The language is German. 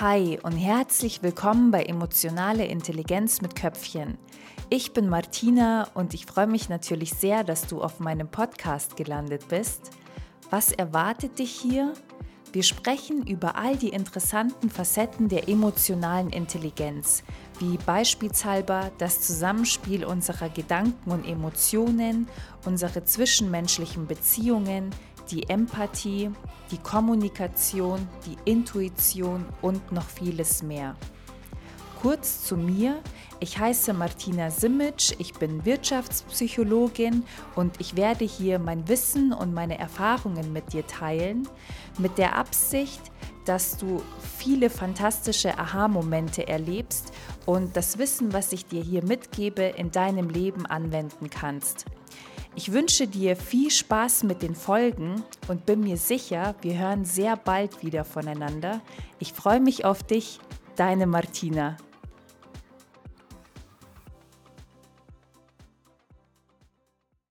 Hi und herzlich willkommen bei Emotionale Intelligenz mit Köpfchen. Ich bin Martina und ich freue mich natürlich sehr, dass du auf meinem Podcast gelandet bist. Was erwartet dich hier? Wir sprechen über all die interessanten Facetten der emotionalen Intelligenz, wie beispielshalber das Zusammenspiel unserer Gedanken und Emotionen, unsere zwischenmenschlichen Beziehungen, die Empathie, die Kommunikation, die Intuition und noch vieles mehr. Kurz zu mir. Ich heiße Martina Simic, ich bin Wirtschaftspsychologin und ich werde hier mein Wissen und meine Erfahrungen mit dir teilen, mit der Absicht, dass du viele fantastische Aha-Momente erlebst und das Wissen, was ich dir hier mitgebe, in deinem Leben anwenden kannst. Ich wünsche dir viel Spaß mit den Folgen und bin mir sicher, wir hören sehr bald wieder voneinander. Ich freue mich auf dich, deine Martina.